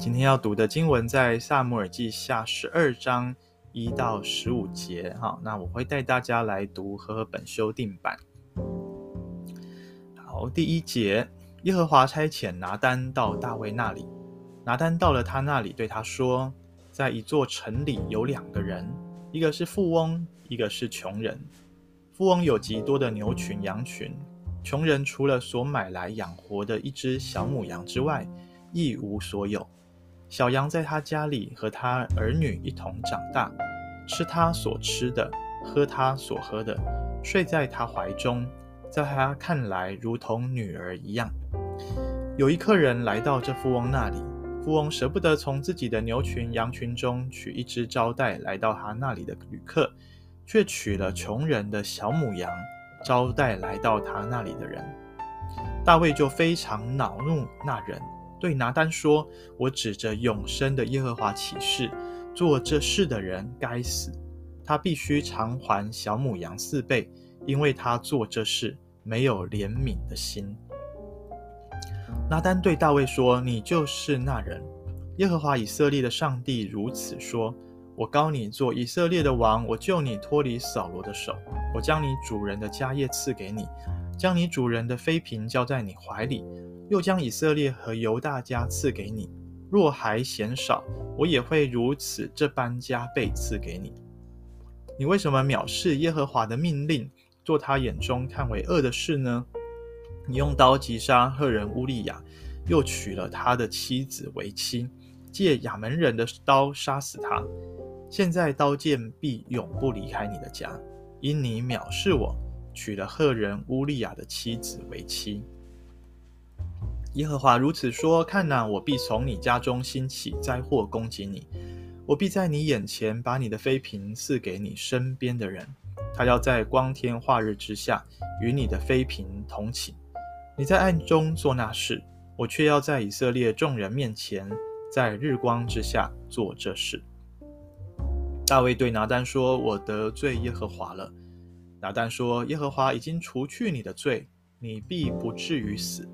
今天要读的经文在撒母耳记下十二章一到十五节。哈，那我会带大家来读和合本修订版。好，第一节，耶和华差遣拿单到大卫那里。拿单到了他那里，对他说：“在一座城里有两个人，一个是富翁，一个是穷人。富翁有极多的牛群羊群，穷人除了所买来养活的一只小母羊之外，一无所有。”小羊在他家里和他儿女一同长大，吃他所吃的，喝他所喝的，睡在他怀中，在他看来如同女儿一样。有一客人来到这富翁那里，富翁舍不得从自己的牛群羊群中取一只招待来到他那里的旅客，却取了穷人的小母羊招待来到他那里的人。大卫就非常恼怒那人。对拿单说：“我指着永生的耶和华起誓，做这事的人该死，他必须偿还小母羊四倍，因为他做这事没有怜悯的心。”拿单对大卫说：“你就是那人。耶和华以色列的上帝如此说：我膏你做以色列的王，我救你脱离扫罗的手，我将你主人的家业赐给你，将你主人的妃嫔交在你怀里。”又将以色列和犹大家赐给你，若还嫌少，我也会如此这般加倍赐给你。你为什么藐视耶和华的命令，做他眼中看为恶的事呢？你用刀击杀赫人乌利亚，又娶了他的妻子为妻，借亚扪人的刀杀死他。现在刀剑必永不离开你的家，因你藐视我，娶了赫人乌利亚的妻子为妻。耶和华如此说：“看哪，我必从你家中兴起灾祸攻击你，我必在你眼前把你的妃嫔赐给你身边的人，他要在光天化日之下与你的妃嫔同寝。你在暗中做那事，我却要在以色列众人面前，在日光之下做这事。”大卫对拿单说：“我得罪耶和华了。”拿单说：“耶和华已经除去你的罪，你必不至于死。”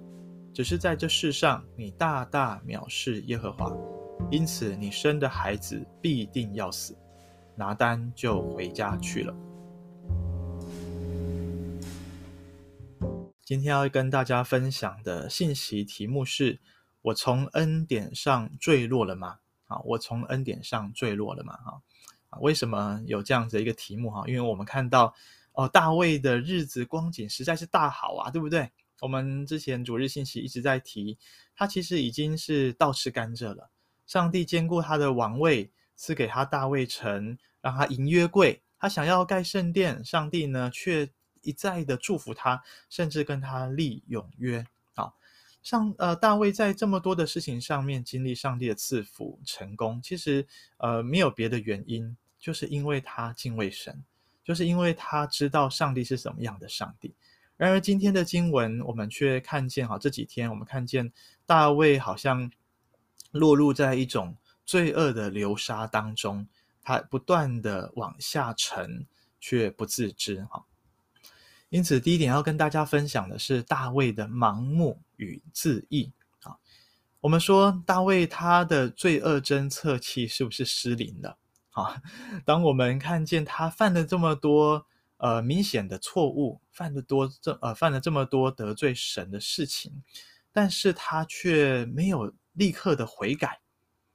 只是在这世上，你大大藐视耶和华，因此你生的孩子必定要死。拿单就回家去了。今天要跟大家分享的信息题目是：我从恩典上坠落了吗？啊，我从恩典上坠落了吗？啊，为什么有这样子一个题目？哈，因为我们看到哦，大卫的日子光景实在是大好啊，对不对？我们之前主日信息一直在提，他其实已经是倒吃甘蔗了。上帝坚固他的王位，赐给他大卫城，让他迎约柜。他想要盖圣殿，上帝呢却一再的祝福他，甚至跟他立永约。好，上呃大卫在这么多的事情上面经历上帝的赐福成功，其实呃没有别的原因，就是因为他敬畏神，就是因为他知道上帝是什么样的上帝。然而，今天的经文，我们却看见，哈，这几天我们看见大卫好像落入在一种罪恶的流沙当中，他不断的往下沉，却不自知，哈。因此，第一点要跟大家分享的是大卫的盲目与自义，啊，我们说大卫他的罪恶侦测器是不是失灵了？啊，当我们看见他犯了这么多。呃，明显的错误，犯的多，这呃犯了这么多得罪神的事情，但是他却没有立刻的悔改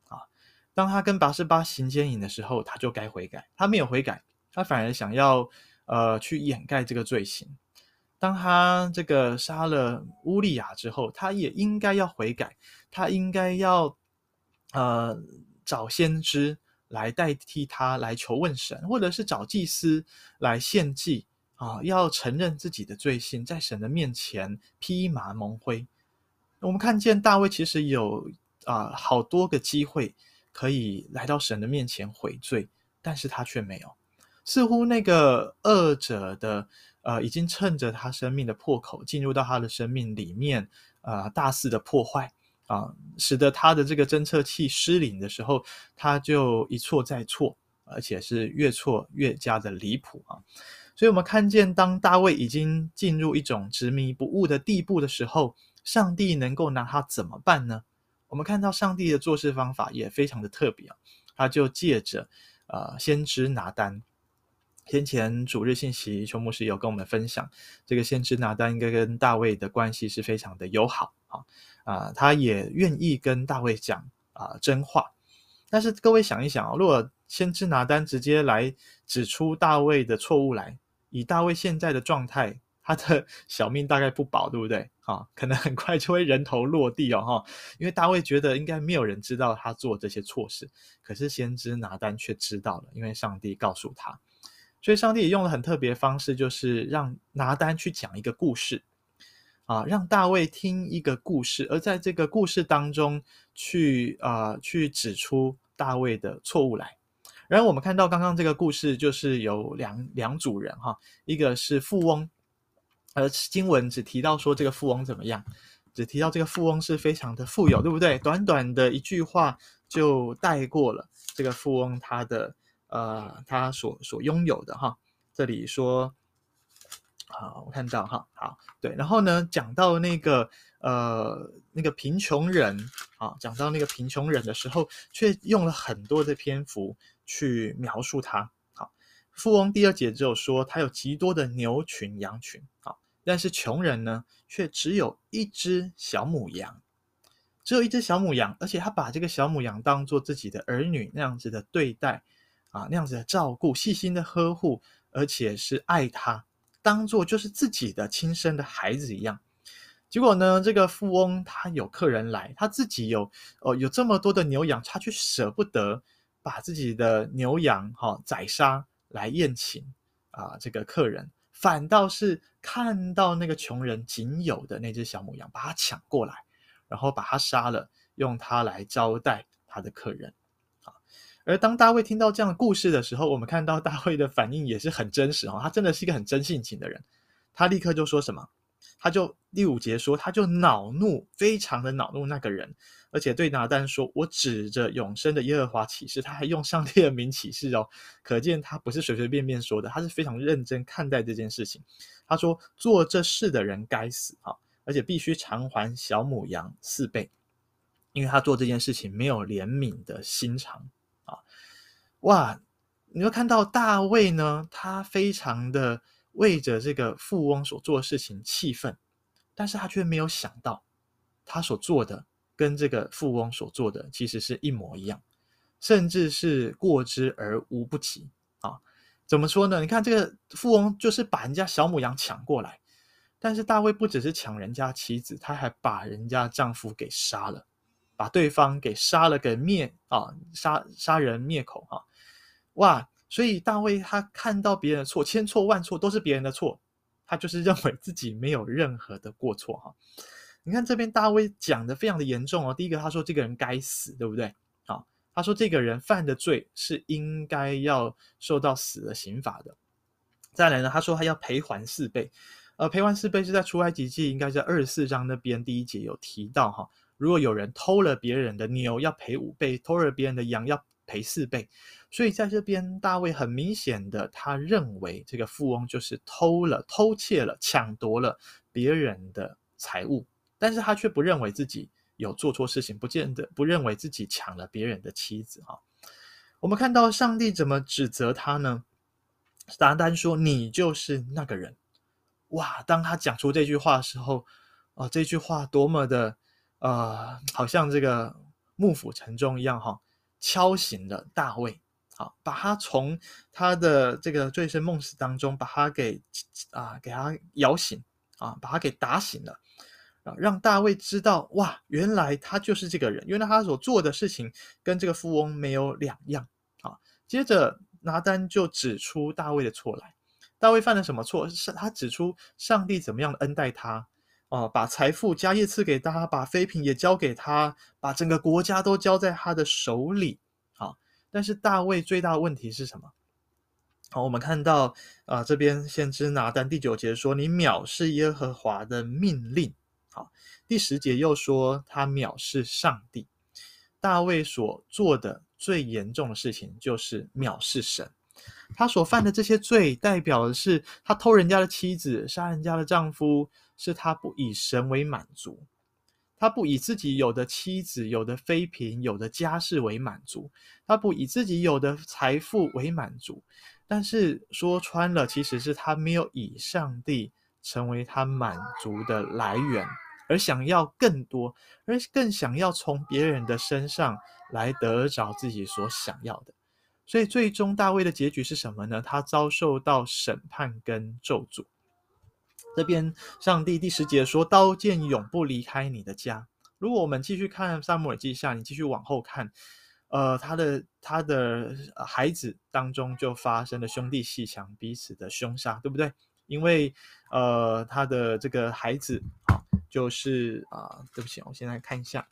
啊。当他跟拔示巴行奸淫的时候，他就该悔改，他没有悔改，他反而想要呃去掩盖这个罪行。当他这个杀了乌利亚之后，他也应该要悔改，他应该要呃找先知。来代替他来求问神，或者是找祭司来献祭啊，要承认自己的罪行，在神的面前披麻蒙灰。我们看见大卫其实有啊好多个机会可以来到神的面前悔罪，但是他却没有。似乎那个恶者的呃，已经趁着他生命的破口进入到他的生命里面啊，大肆的破坏。啊，使得他的这个侦测器失灵的时候，他就一错再错，而且是越错越加的离谱啊！所以，我们看见，当大卫已经进入一种执迷不悟的地步的时候，上帝能够拿他怎么办呢？我们看到上帝的做事方法也非常的特别啊，他就借着呃先知拿单。先前主日信息，邱牧师有跟我们分享，这个先知拿单应该跟大卫的关系是非常的友好啊啊，他也愿意跟大卫讲啊真话。但是各位想一想啊，如果先知拿单直接来指出大卫的错误来，以大卫现在的状态，他的小命大概不保，对不对？啊，可能很快就会人头落地哦，哈，因为大卫觉得应该没有人知道他做这些错事，可是先知拿单却知道了，因为上帝告诉他。所以，上帝也用了很特别的方式，就是让拿单去讲一个故事，啊，让大卫听一个故事，而在这个故事当中去啊，去指出大卫的错误来。然后我们看到刚刚这个故事，就是有两两组人哈，一个是富翁，而经文只提到说这个富翁怎么样，只提到这个富翁是非常的富有，对不对？短短的一句话就带过了这个富翁他的。呃，他所所拥有的哈，这里说，好，我看到哈，好，对，然后呢，讲到那个呃那个贫穷人啊，讲到那个贫穷人的时候，却用了很多的篇幅去描述他。好，富翁第二节只有说他有极多的牛群羊群，啊，但是穷人呢，却只有一只小母羊，只有一只小母羊，而且他把这个小母羊当做自己的儿女那样子的对待。啊，那样子的照顾，细心的呵护，而且是爱他，当做就是自己的亲生的孩子一样。结果呢，这个富翁他有客人来，他自己有哦有这么多的牛羊，他却舍不得把自己的牛羊哈、哦、宰杀来宴请啊这个客人，反倒是看到那个穷人仅有的那只小母羊，把它抢过来，然后把它杀了，用它来招待他的客人。而当大卫听到这样的故事的时候，我们看到大卫的反应也是很真实哦，他真的是一个很真性情的人。他立刻就说什么？他就第五节说，他就恼怒，非常的恼怒那个人，而且对拿单说：“我指着永生的耶和华起誓。”他还用上帝的名起誓哦，可见他不是随随便便说的，他是非常认真看待这件事情。他说：“做这事的人该死啊，而且必须偿还小母羊四倍，因为他做这件事情没有怜悯的心肠。”哇，你会看到大卫呢，他非常的为着这个富翁所做的事情气愤，但是他却没有想到，他所做的跟这个富翁所做的其实是一模一样，甚至是过之而无不及啊！怎么说呢？你看这个富翁就是把人家小母羊抢过来，但是大卫不只是抢人家妻子，他还把人家丈夫给杀了，把对方给杀了，给灭啊，杀杀人灭口啊！哇！所以大卫他看到别人的错，千错万错都是别人的错，他就是认为自己没有任何的过错哈。你看这边大卫讲的非常的严重哦。第一个他说这个人该死，对不对？好，他说这个人犯的罪是应该要受到死的刑罚的。再来呢，他说他要赔还四倍，呃，赔还四倍是在出埃及记应该在二十四章那边第一节有提到哈。如果有人偷了别人的牛，要赔五倍；偷了别人的羊，要赔四倍。所以在这边，大卫很明显的，他认为这个富翁就是偷了、偷窃了、抢夺了别人的财物，但是他却不认为自己有做错事情，不见得不认为自己抢了别人的妻子啊。我们看到上帝怎么指责他呢？拿单说：“你就是那个人。”哇！当他讲出这句话的时候，哦，这句话多么的呃，好像这个幕府沉钟一样哈，敲醒了大卫。啊把他从他的这个醉生梦死当中，把他给啊，给他摇醒啊，把他给打醒了啊，让大卫知道哇，原来他就是这个人，原来他所做的事情跟这个富翁没有两样啊。接着拿单就指出大卫的错来，大卫犯了什么错？是他指出上帝怎么样恩待他啊，把财富家业赐给他，把妃嫔也交给他，把整个国家都交在他的手里。好但是大卫最大的问题是什么？好，我们看到啊、这边先知拿单第九节说：“你藐视耶和华的命令。”好，第十节又说他藐视上帝。大卫所做的最严重的事情就是藐视神。他所犯的这些罪，代表的是他偷人家的妻子，杀人家的丈夫，是他不以神为满足。他不以自己有的妻子、有的妃嫔、有的家室为满足，他不以自己有的财富为满足。但是说穿了，其实是他没有以上帝成为他满足的来源，而想要更多，而更想要从别人的身上来得着自己所想要的。所以最终大卫的结局是什么呢？他遭受到审判跟咒诅。这边上帝第十节说：“刀剑永不离开你的家。”如果我们继续看撒母耳记下，你继续往后看，呃，他的他的孩子当中就发生了兄弟鬩墙彼此的凶杀，对不对？因为呃，他的这个孩子啊，就是啊、对不起，我现在看一下，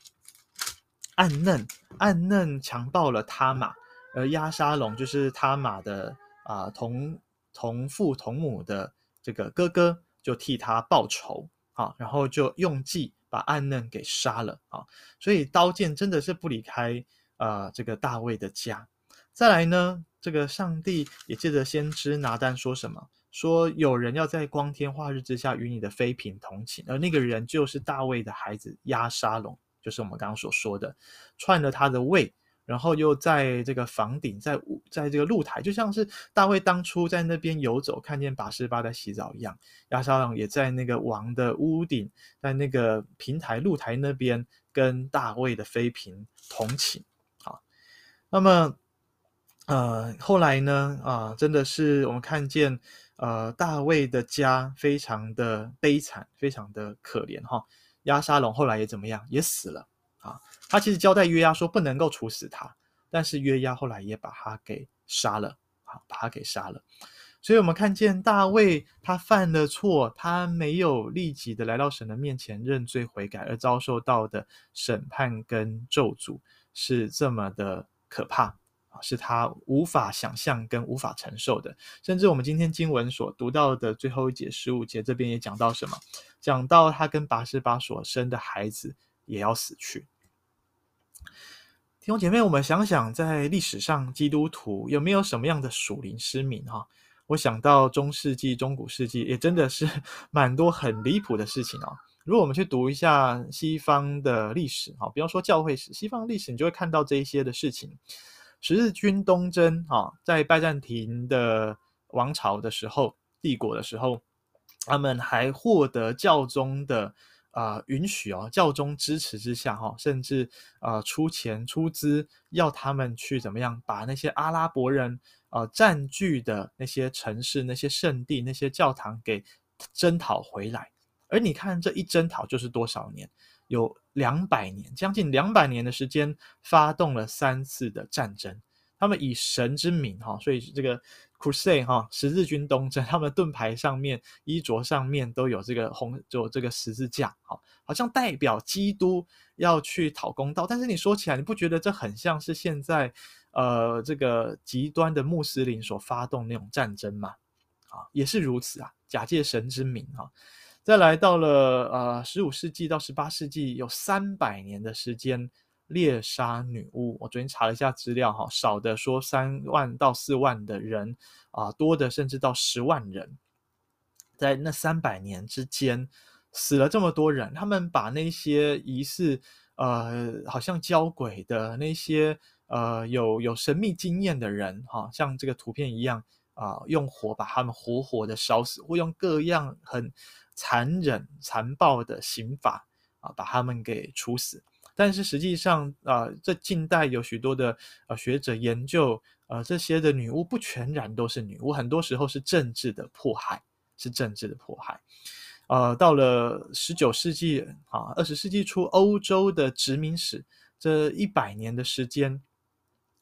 暗嫩暗嫩强暴了他玛。而押沙龙就是他玛的啊、同同父同母的这个哥哥，就替他报仇啊，然后就用计把暗嫩给杀了啊。所以刀剑真的是不离开、呃、这个大卫的家。再来呢，这个上帝也借着先知拿单说什么？说有人要在光天化日之下与你的妃嫔同寝，而那个人就是大卫的孩子押沙龙，就是我们刚刚所说的，篡了他的位。然后又在这个房顶，在在这个露台，就像是大卫当初在那边游走，看见拔示巴在洗澡一样。亚沙龙也在那个王的屋顶，在那个平台露台那边，跟大卫的妃嫔同寝。好，那么呃后来呢啊、真的是我们看见呃大卫的家非常的悲惨，非常的可怜哈。亚沙龙后来也怎么样，也死了。啊，他其实交代约押说不能够处死他，但是约押后来也把他给杀了，啊，把他给杀了。所以，我们看见大卫他犯了错，他没有立即的来到神的面前认罪悔改，而遭受到的审判跟咒诅是这么的可怕啊，是他无法想象跟无法承受的。甚至我们今天经文所读到的最后一节十五节，这边也讲到什么？讲到他跟拔示巴所生的孩子。也要死去。弟兄姐妹，我们想想，在历史上，基督徒有没有什么样的属灵失明？哈，我想到中世纪、中古世纪，也真的是 蛮多很离谱的事情哦。如果我们去读一下西方的历史，哈，比方说教会史，西方历史，你就会看到这一些的事情。十字军东征，哈，在拜占庭的王朝的时候，帝国的时候，他们还获得教宗的。啊、呃，允许哦，教宗支持之下哈、哦，甚至啊、呃、出钱出资要他们去怎么样把那些阿拉伯人、呃、占据的那些城市、那些圣地、那些教堂给征讨回来。而你看这一征讨就是多少年？有两百年，将近两百年的时间，发动了三次的战争。他们以神之名哈，所以这个 Crusade 哈，十字军东征，他们盾牌上面、衣着上面都有这个红，就这个十字架，好，好像代表基督要去讨公道。但是你说起来，你不觉得这很像是现在呃这个极端的穆斯林所发动那种战争吗？啊，也是如此啊，假借神之名哈。再来到了呃十五世纪到十八世纪，有三百年的时间。猎杀女巫，我昨天查了一下资料，哈，少的说三万到四万的人，啊，多的甚至到十万人，在那三百年之间死了这么多人。他们把那些疑似呃，好像交鬼的那些呃，有有神秘经验的人，哈，像这个图片一样啊，用火把他们活活的烧死，或用各样很残忍残暴的刑法啊，把他们给处死。但是实际上啊、呃，这近代有许多的呃学者研究，呃，这些的女巫不全然都是女巫，很多时候是政治的迫害，是政治的迫害。呃，到了十九世纪啊，二十世纪初，欧洲的殖民史这一百年的时间，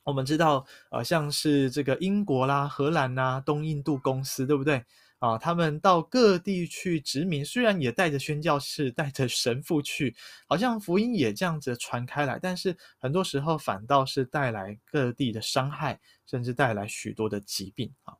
我们知道，呃，像是这个英国啦、荷兰呐、东印度公司，对不对？啊，他们到各地去殖民，虽然也带着宣教士、带着神父去，好像福音也这样子传开来，但是很多时候反倒是带来各地的伤害，甚至带来许多的疾病啊。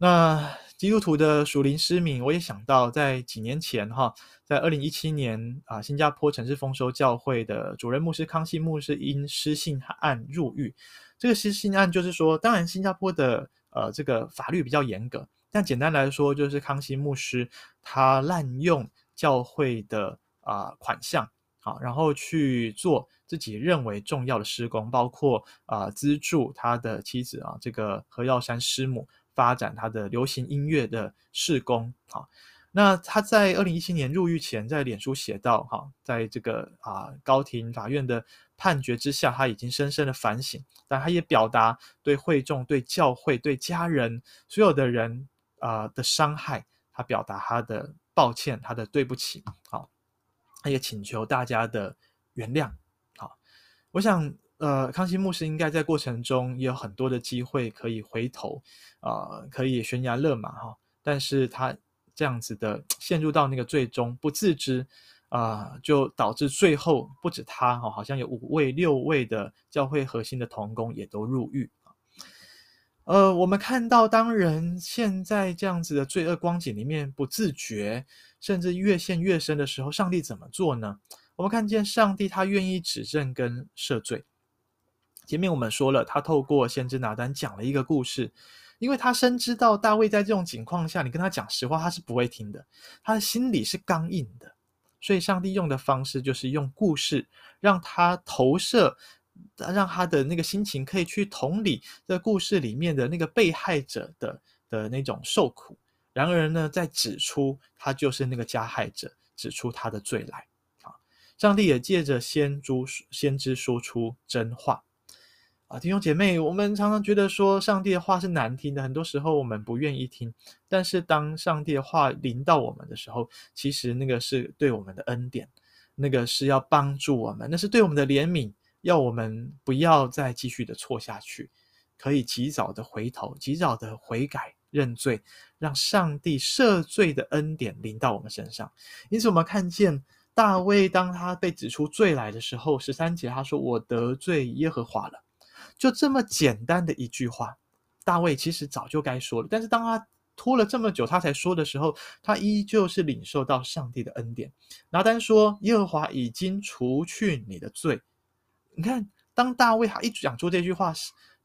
那基督徒的属灵失明，我也想到在几年前哈，在二零一七年啊，新加坡城市丰收教会的主任牧师康熙牧师因失信案入狱。这个失信案就是说，当然新加坡的呃这个法律比较严格。但简单来说，就是康熙牧师他滥用教会的啊、款项好，然后去做自己认为重要的施工，包括啊、资助他的妻子啊这个何耀珊师母发展他的流行音乐的施工。好，那他在二零一七年入狱前，在脸书写道：哈，在这个啊高庭法院的判决之下，他已经深深的反省，但他也表达对会众、对教会、对家人所有的人啊、的伤害，他表达他的抱歉，他的对不起。好。他也请求大家的原谅。好，我想，呃，康熙牧师应该在过程中也有很多的机会可以回头，啊、可以悬崖勒马哈。但是他这样子的陷入到那个最终不自知，啊、就导致最后不止他哈，好像有五位、六位的教会核心的同工也都入狱。呃，我们看到当人陷在这样子的罪恶光景里面不自觉，甚至越陷越深的时候，上帝怎么做呢？我们看见上帝他愿意指正跟赦罪。前面我们说了，他透过先知拿单讲了一个故事，因为他深知道大卫在这种情况下，你跟他讲实话，他是不会听的，他的心里是刚硬的，所以上帝用的方式就是用故事让他投射。让他的那个心情可以去同理这故事里面的那个被害者的的那种受苦，然而呢，在指出他就是那个加害者，指出他的罪来啊！上帝也借着先知先知说出真话啊！弟兄姐妹，我们常常觉得说上帝的话是难听的，很多时候我们不愿意听。但是当上帝的话临到我们的时候，其实那个是对我们的恩典，那个是要帮助我们，那是对我们的怜悯。要我们不要再继续的错下去，可以及早的回头，及早的悔改认罪，让上帝赦罪的恩典临到我们身上。因此，我们看见大卫当他被指出罪来的时候，十三节他说：“我得罪耶和华了。”就这么简单的一句话，大卫其实早就该说了，但是当他拖了这么久他才说的时候，他依旧是领受到上帝的恩典。拿单说：“耶和华已经除去你的罪。”你看，当大卫他一讲出这句话，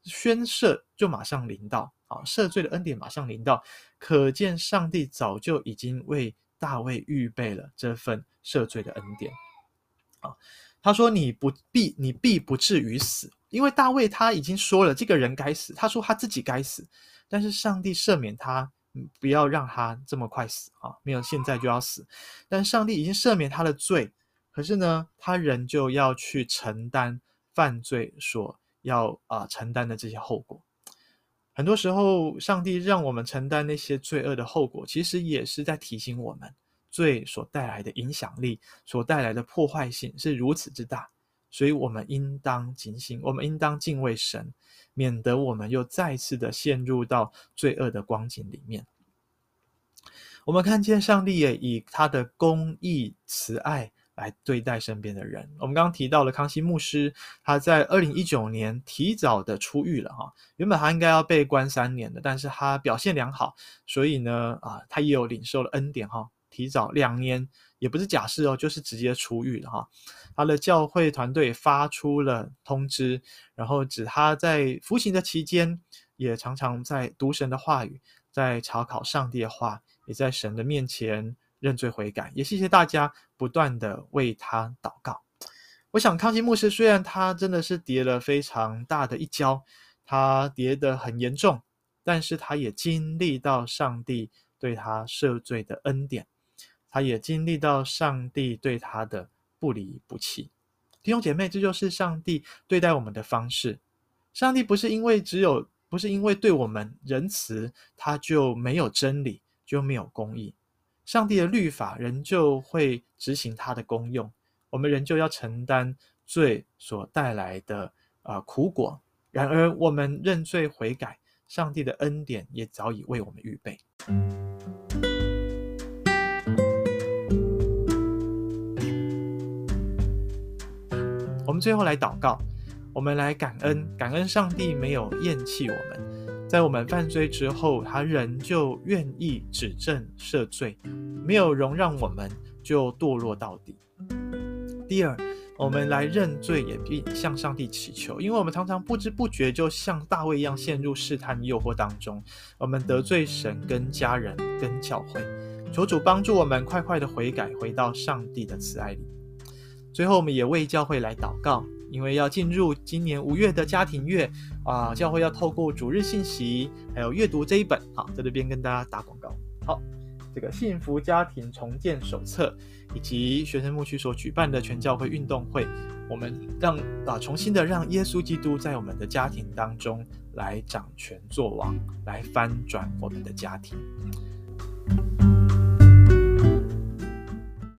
宣赦就马上临到，啊，赦罪的恩典马上临到，可见上帝早就已经为大卫预备了这份赦罪的恩典。啊，他说：“你不必，你必不至于死，因为大卫他已经说了，这个人该死，他说他自己该死，但是上帝赦免他，不要让他这么快死啊，没有现在就要死，但上帝已经赦免他的罪。”可是呢，他仍旧要去承担犯罪所要啊、承担的这些后果。很多时候，上帝让我们承担那些罪恶的后果，其实也是在提醒我们，罪所带来的影响力、所带来的破坏性是如此之大。所以，我们应当警醒，我们应当敬畏神，免得我们又再次的陷入到罪恶的光景里面。我们看见上帝也以他的公义、慈爱。来对待身边的人。我们刚刚提到了康熙牧师，他在二零一九年提早的出狱了哈。原本他应该要被关三年的，但是他表现良好，所以呢，啊，他也有领受了恩典哈。提早两年也不是假释哦，就是直接出狱了哈。他的教会团队发出了通知，然后指他在服刑的期间，也常常在读神的话语，在查考上帝的话，也在神的面前。认罪悔改，也谢谢大家不断的为他祷告。我想康熙牧师虽然他真的是跌了非常大的一跤，他跌得很严重，但是他也经历到上帝对他赦罪的恩典，他也经历到上帝对他的不离不弃。弟兄姐妹，这就是上帝对待我们的方式。上帝不是因为只有，不是因为对我们仁慈，他就没有真理，就没有公义。上帝的律法仍旧会执行它的功用，我们仍旧要承担罪所带来的啊、呃、苦果。然而，我们认罪悔改，上帝的恩典也早已为我们预备。我们最后来祷告，我们来感恩，感恩上帝没有厌弃我们。在我们犯罪之后，他仍旧愿意指证赦罪，没有容让我们就堕落到底。第二，我们来认罪，也并向上帝祈求，因为我们常常不知不觉就像大卫一样陷入试探诱惑当中，我们得罪神、跟家人、跟教会，求主帮助我们快快的悔改，回到上帝的慈爱里。最后，我们也为教会来祷告，因为要进入今年五月的家庭月啊，教会要透过主日信息，还有阅读这一本，好，在这边跟大家打广告。好，这个幸福家庭重建手册，以及学生牧区所举办的全教会运动会，我们让啊重新的让耶稣基督在我们的家庭当中来掌权作王，来翻转我们的家庭。